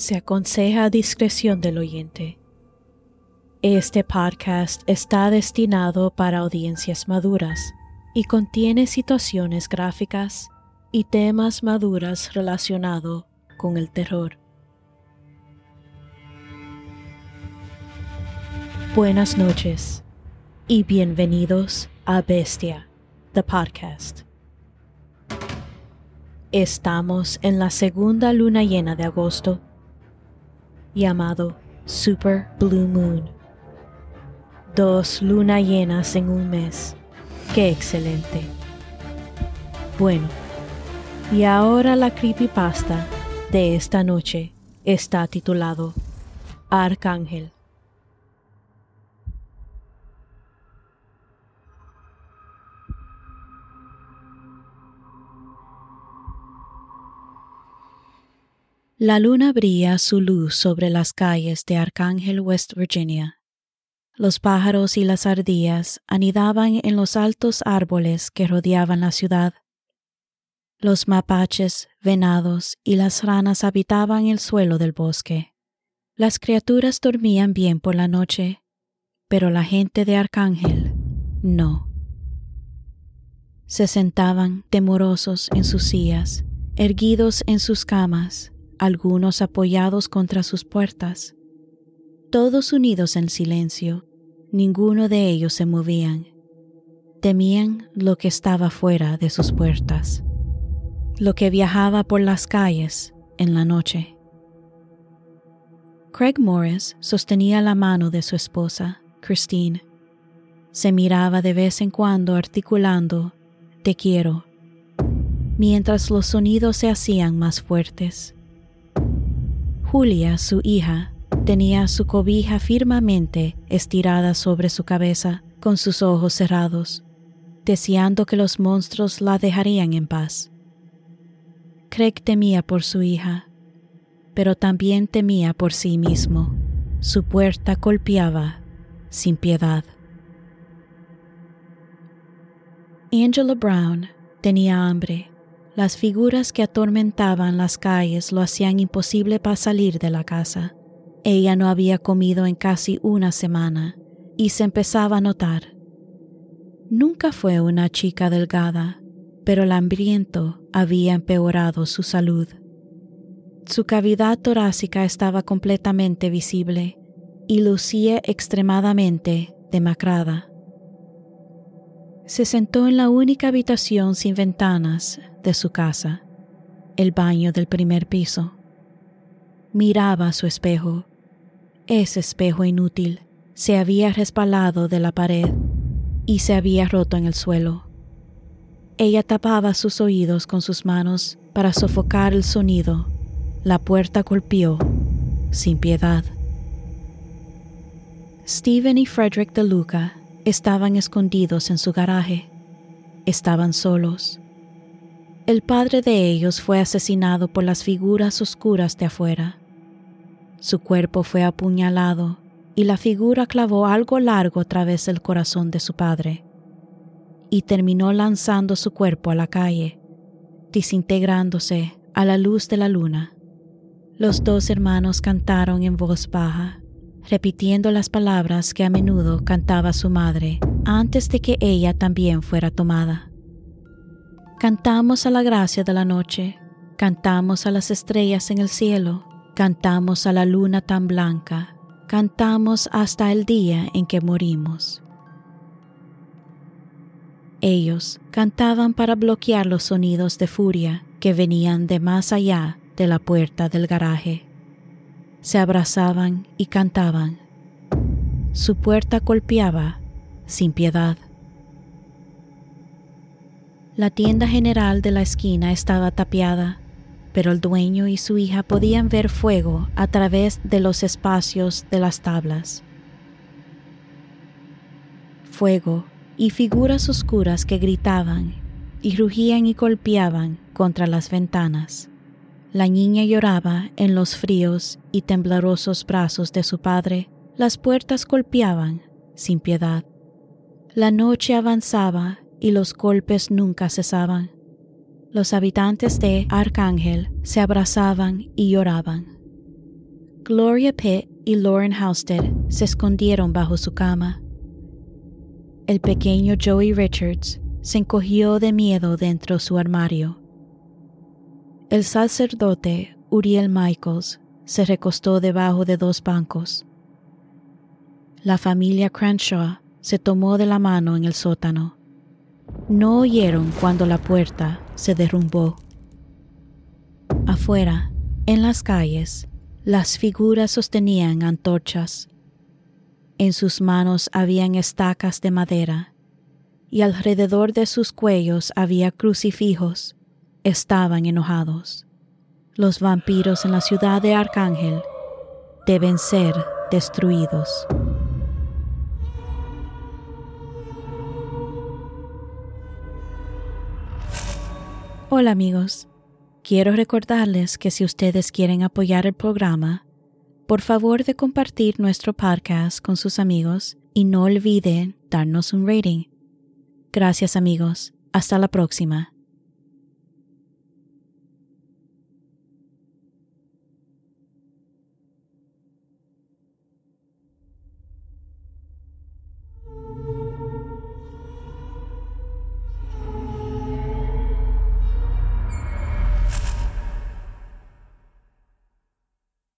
Se aconseja a discreción del oyente. Este podcast está destinado para audiencias maduras y contiene situaciones gráficas y temas maduras relacionados con el terror. Buenas noches y bienvenidos a Bestia, the podcast. Estamos en la segunda luna llena de agosto, llamado Super Blue Moon. Dos lunas llenas en un mes. ¡Qué excelente! Bueno, y ahora la creepypasta de esta noche está titulado Arcángel. La luna brilla su luz sobre las calles de Arcángel, West Virginia. Los pájaros y las ardillas anidaban en los altos árboles que rodeaban la ciudad. Los mapaches, venados y las ranas habitaban el suelo del bosque. Las criaturas dormían bien por la noche, pero la gente de Arcángel no. Se sentaban temorosos en sus sillas, erguidos en sus camas, algunos apoyados contra sus puertas, todos unidos en silencio, ninguno de ellos se movían. Temían lo que estaba fuera de sus puertas, lo que viajaba por las calles en la noche. Craig Morris sostenía la mano de su esposa, Christine. Se miraba de vez en cuando articulando, Te quiero, mientras los sonidos se hacían más fuertes. Julia, su hija, tenía su cobija firmemente estirada sobre su cabeza, con sus ojos cerrados, deseando que los monstruos la dejarían en paz. Craig temía por su hija, pero también temía por sí mismo. Su puerta golpeaba sin piedad. Angela Brown tenía hambre las figuras que atormentaban las calles lo hacían imposible para salir de la casa. Ella no había comido en casi una semana y se empezaba a notar. Nunca fue una chica delgada, pero el hambriento había empeorado su salud. Su cavidad torácica estaba completamente visible y lucía extremadamente demacrada. Se sentó en la única habitación sin ventanas de su casa, el baño del primer piso. Miraba su espejo. Ese espejo inútil se había respalado de la pared y se había roto en el suelo. Ella tapaba sus oídos con sus manos para sofocar el sonido. La puerta golpeó, sin piedad. Stephen y Frederick de Luca estaban escondidos en su garaje. Estaban solos. El padre de ellos fue asesinado por las figuras oscuras de afuera. Su cuerpo fue apuñalado y la figura clavó algo largo a través del corazón de su padre y terminó lanzando su cuerpo a la calle, desintegrándose a la luz de la luna. Los dos hermanos cantaron en voz baja, repitiendo las palabras que a menudo cantaba su madre antes de que ella también fuera tomada. Cantamos a la gracia de la noche, cantamos a las estrellas en el cielo, cantamos a la luna tan blanca, cantamos hasta el día en que morimos. Ellos cantaban para bloquear los sonidos de furia que venían de más allá de la puerta del garaje. Se abrazaban y cantaban. Su puerta golpeaba sin piedad. La tienda general de la esquina estaba tapiada, pero el dueño y su hija podían ver fuego a través de los espacios de las tablas. Fuego y figuras oscuras que gritaban y rugían y golpeaban contra las ventanas. La niña lloraba en los fríos y temblorosos brazos de su padre. Las puertas golpeaban sin piedad. La noche avanzaba y los golpes nunca cesaban. Los habitantes de Arcángel se abrazaban y lloraban. Gloria Pitt y Lauren Housted se escondieron bajo su cama. El pequeño Joey Richards se encogió de miedo dentro de su armario. El sacerdote Uriel Michaels se recostó debajo de dos bancos. La familia Crenshaw se tomó de la mano en el sótano. No oyeron cuando la puerta se derrumbó. Afuera, en las calles, las figuras sostenían antorchas. En sus manos habían estacas de madera y alrededor de sus cuellos había crucifijos. Estaban enojados. Los vampiros en la ciudad de Arcángel deben ser destruidos. Hola amigos, quiero recordarles que si ustedes quieren apoyar el programa, por favor de compartir nuestro podcast con sus amigos y no olviden darnos un rating. Gracias amigos, hasta la próxima.